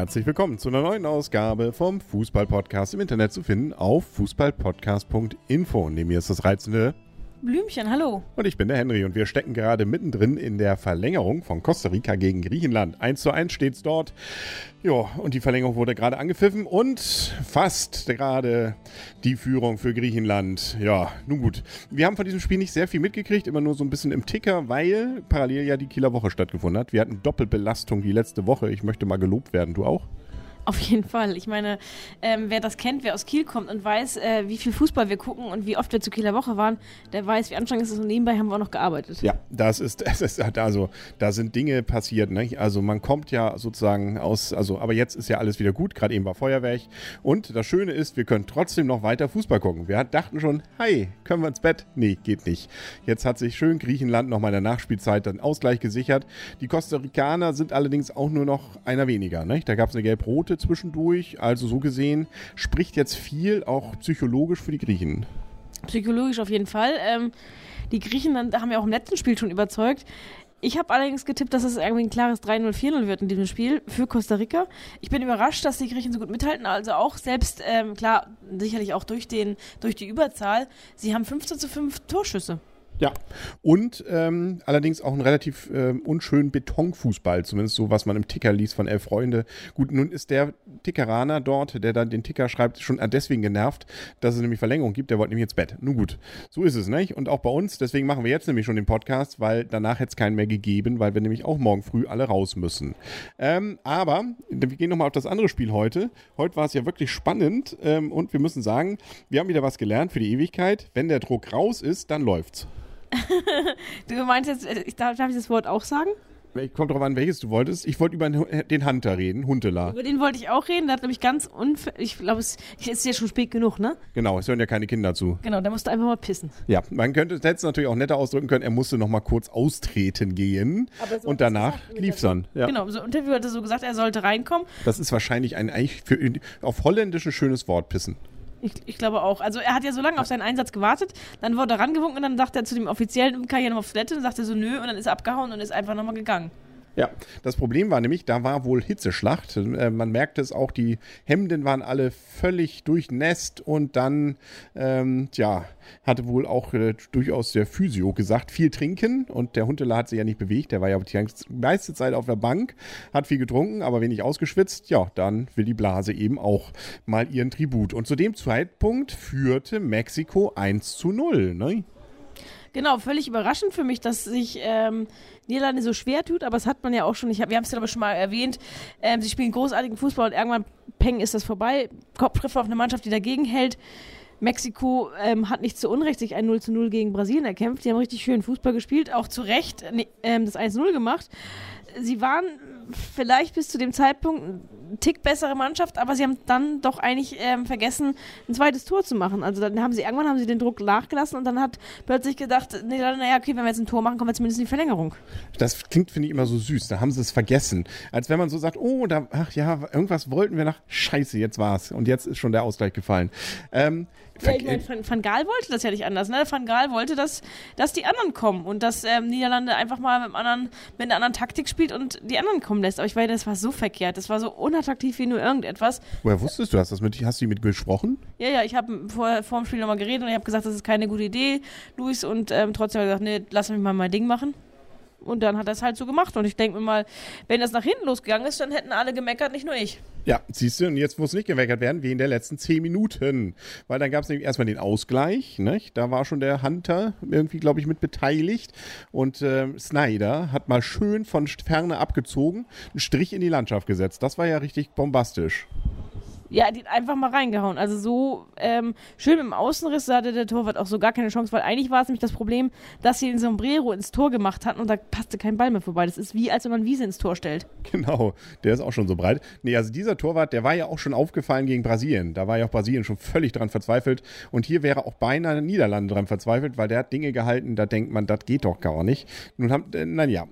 herzlich willkommen zu einer neuen Ausgabe vom Fußball-Podcast im Internet zu finden auf fußballpodcast.info. Neben mir ist das reizende Blümchen, hallo. Und ich bin der Henry und wir stecken gerade mittendrin in der Verlängerung von Costa Rica gegen Griechenland. 1 zu 1 steht es dort. Ja, und die Verlängerung wurde gerade angepfiffen und fast gerade die Führung für Griechenland. Ja, nun gut. Wir haben von diesem Spiel nicht sehr viel mitgekriegt, immer nur so ein bisschen im Ticker, weil parallel ja die Kieler Woche stattgefunden hat. Wir hatten Doppelbelastung die letzte Woche. Ich möchte mal gelobt werden. Du auch? Auf jeden Fall. Ich meine, ähm, wer das kennt, wer aus Kiel kommt und weiß, äh, wie viel Fußball wir gucken und wie oft wir zu Kieler Woche waren, der weiß, wie anstrengend es ist und nebenbei haben wir auch noch gearbeitet. Ja, das ist, das ist also, da sind Dinge passiert. Ne? Also man kommt ja sozusagen aus, also, aber jetzt ist ja alles wieder gut. Gerade eben war Feuerwerk. Und das Schöne ist, wir können trotzdem noch weiter Fußball gucken. Wir dachten schon, hi, können wir ins Bett? Nee, geht nicht. Jetzt hat sich schön Griechenland nochmal in der Nachspielzeit dann Ausgleich gesichert. Die Costa Ricaner sind allerdings auch nur noch einer weniger. Ne? Da gab es eine gelb-rote Minute zwischendurch. Also so gesehen spricht jetzt viel auch psychologisch für die Griechen. Psychologisch auf jeden Fall. Ähm, die Griechen haben ja auch im letzten Spiel schon überzeugt. Ich habe allerdings getippt, dass es irgendwie ein klares 3-0, 4-0 wird in diesem Spiel für Costa Rica. Ich bin überrascht, dass die Griechen so gut mithalten. Also auch selbst, ähm, klar, sicherlich auch durch, den, durch die Überzahl. Sie haben 15 zu 5 Torschüsse. Ja, und ähm, allerdings auch ein relativ ähm, unschönen Betonfußball, zumindest so, was man im Ticker liest von Elf Freunde. Gut, nun ist der Tickeraner dort, der dann den Ticker schreibt, schon deswegen genervt, dass es nämlich Verlängerung gibt. Der wollte nämlich ins Bett. Nun gut, so ist es, nicht? Und auch bei uns, deswegen machen wir jetzt nämlich schon den Podcast, weil danach hätte es keinen mehr gegeben, weil wir nämlich auch morgen früh alle raus müssen. Ähm, aber wir gehen nochmal auf das andere Spiel heute. Heute war es ja wirklich spannend ähm, und wir müssen sagen, wir haben wieder was gelernt für die Ewigkeit. Wenn der Druck raus ist, dann läuft's. Du meinst jetzt, äh, ich darf, darf ich das Wort auch sagen? Kommt drauf an, welches du wolltest. Ich wollte über den Hunter reden, Huntela. Über den wollte ich auch reden. Der hat nämlich ganz unfair. Ich glaube, es ist ja schon spät genug, ne? Genau, es hören ja keine Kinder zu. Genau, der musste einfach mal pissen. Ja, man könnte es jetzt natürlich auch netter ausdrücken können. Er musste noch mal kurz austreten gehen. So und danach lief es dann. Ja. Genau, so Interview hat er so gesagt, er sollte reinkommen. Das ist wahrscheinlich ein eigentlich für, auf Holländisch ein schönes Wort, pissen. Ich, ich, glaube auch. Also er hat ja so lange auf seinen Einsatz gewartet, dann wurde er rangewunken und dann sagt er zu dem Offiziellen, kann ja nochmal auf Toilette? Und sagt er so, nö, und dann ist er abgehauen und ist einfach nochmal gegangen. Ja, das Problem war nämlich, da war wohl Hitzeschlacht. Äh, man merkte es auch, die Hemden waren alle völlig durchnässt und dann, ähm, tja, hatte wohl auch äh, durchaus der Physio gesagt, viel trinken und der Hundeler hat sich ja nicht bewegt, der war ja die meiste Zeit auf der Bank, hat viel getrunken, aber wenig ausgeschwitzt. Ja, dann will die Blase eben auch mal ihren Tribut. Und zu dem Zeitpunkt führte Mexiko 1 zu 0, ne? Genau, völlig überraschend für mich, dass sich ähm, Niederlande so schwer tut, aber das hat man ja auch schon, ich hab, wir haben es ja aber schon mal erwähnt, ähm, sie spielen großartigen Fußball und irgendwann, peng, ist das vorbei. Kopftreffer auf eine Mannschaft, die dagegen hält. Mexiko ähm, hat nicht zu Unrecht sich ein 0 zu 0 gegen Brasilien erkämpft. Die haben richtig schön Fußball gespielt, auch zu Recht ähm, das 1-0 gemacht. Sie waren vielleicht bis zu dem Zeitpunkt ein Tick bessere Mannschaft, aber sie haben dann doch eigentlich ähm, vergessen, ein zweites Tor zu machen. Also dann haben sie irgendwann haben sie den Druck nachgelassen und dann hat plötzlich gedacht, nee, naja, okay, wenn wir jetzt ein Tor machen, kommen wir zumindest in die Verlängerung. Das klingt, finde ich, immer so süß. Da haben sie es vergessen. Als wenn man so sagt, oh, da, ach ja, irgendwas wollten wir nach. Scheiße, jetzt war's. Und jetzt ist schon der Ausgleich gefallen. Ähm, ja, ich meine, Van, Van Gaal wollte das ja nicht anders. Ne? Van Gaal wollte, dass, dass die anderen kommen und dass ähm, Niederlande einfach mal mit, anderen, mit einer anderen Taktik spielt und die anderen kommen lässt. Aber ich meine, das war so verkehrt. Das war so unattraktiv wie nur irgendetwas. Woher wusstest du das? das mit, hast du mit gesprochen? Ja, ja, ich habe vor, vor dem Spiel nochmal geredet und ich habe gesagt, das ist keine gute Idee, Luis. Und ähm, trotzdem habe ich gesagt, nee, lass mich mal mein Ding machen. Und dann hat er es halt so gemacht. Und ich denke mir mal, wenn das nach hinten losgegangen ist, dann hätten alle gemeckert, nicht nur ich. Ja, siehst du, und jetzt muss nicht gemeckert werden, wie in der letzten zehn Minuten. Weil dann gab es nämlich erstmal den Ausgleich. Nicht? Da war schon der Hunter irgendwie, glaube ich, mit beteiligt. Und äh, Snyder hat mal schön von Ferne abgezogen, einen Strich in die Landschaft gesetzt. Das war ja richtig bombastisch. Ja, die einfach mal reingehauen. Also so ähm, schön dem Außenriss, hatte der Torwart auch so gar keine Chance, weil eigentlich war es nämlich das Problem, dass sie den Sombrero ins Tor gemacht hatten und da passte kein Ball mehr vorbei. Das ist wie, als wenn man Wiese ins Tor stellt. Genau, der ist auch schon so breit. Nee, also dieser Torwart, der war ja auch schon aufgefallen gegen Brasilien. Da war ja auch Brasilien schon völlig dran verzweifelt. Und hier wäre auch beinahe Niederlande dran verzweifelt, weil der hat Dinge gehalten, da denkt man, das geht doch gar nicht. Nun haben, äh, naja.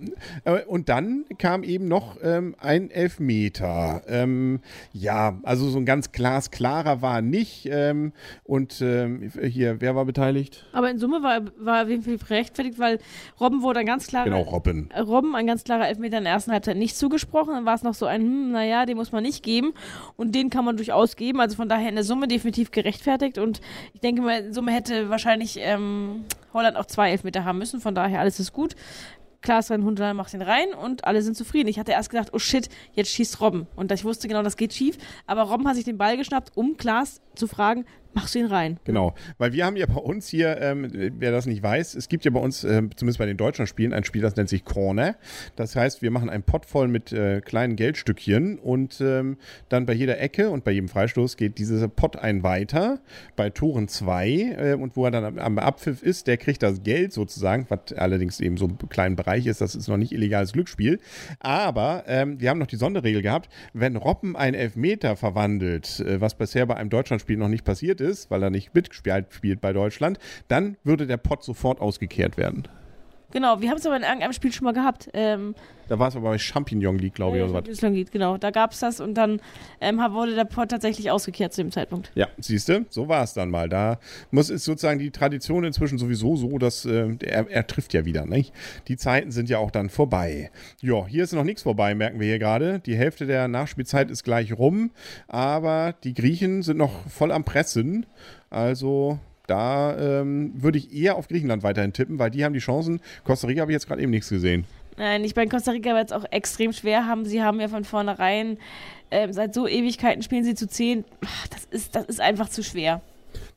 Äh, und dann kam eben noch ähm, ein Elfmeter. Ähm, ja, also so ein ganz glasklarer war nicht. Ähm, und ähm, hier, wer war beteiligt? Aber in Summe war, war auf jeden Fall gerechtfertigt, weil Robben wurde ein ganz klarer. Genau, Robben. Robben ein ganz klarer Elfmeter in der ersten Halbzeit nicht zugesprochen. Dann war es noch so ein, hm, naja, den muss man nicht geben. Und den kann man durchaus geben. Also von daher in der Summe definitiv gerechtfertigt. Und ich denke mal, in Summe hätte wahrscheinlich ähm, Holland auch zwei Elfmeter haben müssen. Von daher alles ist gut. Klaas Hundeler macht ihn rein und alle sind zufrieden. Ich hatte erst gedacht, oh shit, jetzt schießt Robben. Und ich wusste genau, das geht schief. Aber Robben hat sich den Ball geschnappt, um Klaas zu fragen, machst du ihn rein. Genau, weil wir haben ja bei uns hier, ähm, wer das nicht weiß, es gibt ja bei uns, äh, zumindest bei den deutschen Spielen, ein Spiel, das nennt sich Corner. Das heißt, wir machen einen Pott voll mit äh, kleinen Geldstückchen und ähm, dann bei jeder Ecke und bei jedem Freistoß geht dieser Pott ein weiter. Bei Toren zwei äh, und wo er dann am, am, Abpfiff ist, der kriegt das Geld sozusagen, was allerdings eben so ein kleinen Bereich ist, das ist noch nicht illegales Glücksspiel. Aber ähm, wir haben noch die Sonderregel gehabt, wenn Robben einen Elfmeter verwandelt, äh, was bisher bei einem Deutschlandspiel noch nicht passiert ist, ist, weil er nicht mitgespielt spielt bei Deutschland, dann würde der Pott sofort ausgekehrt werden. Genau, wir haben es aber in irgendeinem Spiel schon mal gehabt. Ähm, da war es aber bei Champignon League, glaube ich, oder was. League, genau. Da gab es das und dann ähm, wurde der Pott tatsächlich ausgekehrt zu dem Zeitpunkt. Ja, siehst du, so war es dann mal. Da muss ist sozusagen die Tradition inzwischen sowieso so, dass äh, er, er, trifft ja wieder, nicht? Die Zeiten sind ja auch dann vorbei. Ja, hier ist noch nichts vorbei, merken wir hier gerade. Die Hälfte der Nachspielzeit ist gleich rum, aber die Griechen sind noch voll am Pressen. Also da ähm, würde ich eher auf Griechenland weiterhin tippen, weil die haben die Chancen. Costa Rica habe ich jetzt gerade eben nichts gesehen. Nein, ich bei Costa Rica wird es auch extrem schwer haben. Sie haben ja von vornherein, äh, seit so Ewigkeiten spielen sie zu zehn. Das ist, das ist einfach zu schwer.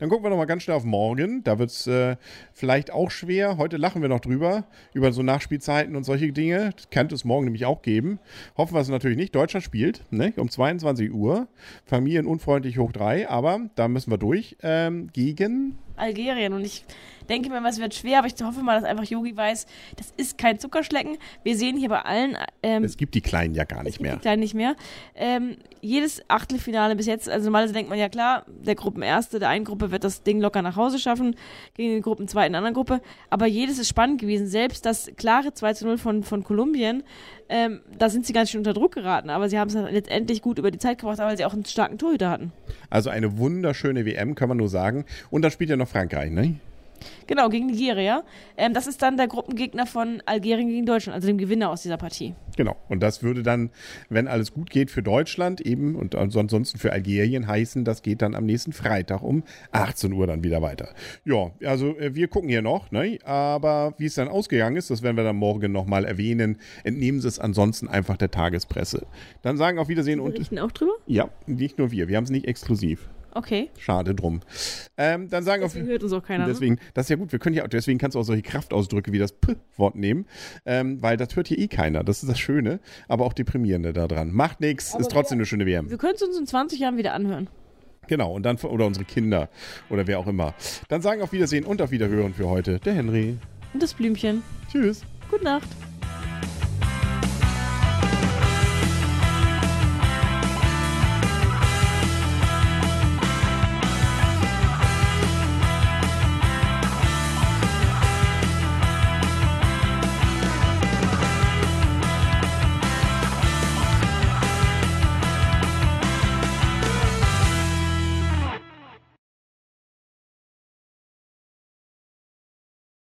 Dann gucken wir noch mal ganz schnell auf morgen. Da wird es äh, vielleicht auch schwer. Heute lachen wir noch drüber, über so Nachspielzeiten und solche Dinge. Das könnte es morgen nämlich auch geben. Hoffen wir es natürlich nicht. Deutschland spielt ne, um 22 Uhr. Familienunfreundlich hoch 3. Aber da müssen wir durch. Ähm, gegen Algerien. Und ich denke mir, es wird schwer, aber ich hoffe mal, dass einfach Yogi weiß, das ist kein Zuckerschlecken. Wir sehen hier bei allen. Ähm, es gibt die Kleinen ja gar nicht mehr. Die Kleinen nicht mehr. Ähm, jedes Achtelfinale bis jetzt, also normalerweise denkt man ja klar, der Gruppenerste der einen Gruppe wird das Ding locker nach Hause schaffen, gegen die Gruppenzweiten der anderen Gruppe. Aber jedes ist spannend gewesen. Selbst das klare 2 zu 0 von, von Kolumbien, ähm, da sind sie ganz schön unter Druck geraten. Aber sie haben es letztendlich gut über die Zeit gebracht, weil sie auch einen starken Torhüter hatten. Also eine wunderschöne WM, kann man nur sagen. Und dann spielt ja noch Frankreich, ne? Genau, gegen Nigeria. Ähm, das ist dann der Gruppengegner von Algerien gegen Deutschland, also dem Gewinner aus dieser Partie. Genau. Und das würde dann, wenn alles gut geht, für Deutschland eben und ansonsten für Algerien heißen, das geht dann am nächsten Freitag um 18 Uhr dann wieder weiter. Ja, also äh, wir gucken hier noch, ne? aber wie es dann ausgegangen ist, das werden wir dann morgen nochmal erwähnen. Entnehmen Sie es ansonsten einfach der Tagespresse. Dann sagen auf Wiedersehen wir und. auch drüber? Ja, nicht nur wir. Wir haben es nicht exklusiv. Okay. Schade drum. Ähm, dann sagen deswegen auf, hört uns auch keiner. Ne? Deswegen, das ist ja gut. Wir können ja, deswegen kannst du auch solche Kraftausdrücke wie das P-Wort nehmen, ähm, weil das hört hier eh keiner. Das ist das Schöne, aber auch deprimierende daran. Macht nichts, ist trotzdem wir, eine schöne WM. Wir können es uns in 20 Jahren wieder anhören. Genau, und dann, oder unsere Kinder oder wer auch immer. Dann sagen auf Wiedersehen und auf Wiederhören für heute der Henry. Und das Blümchen. Tschüss. Gute Nacht.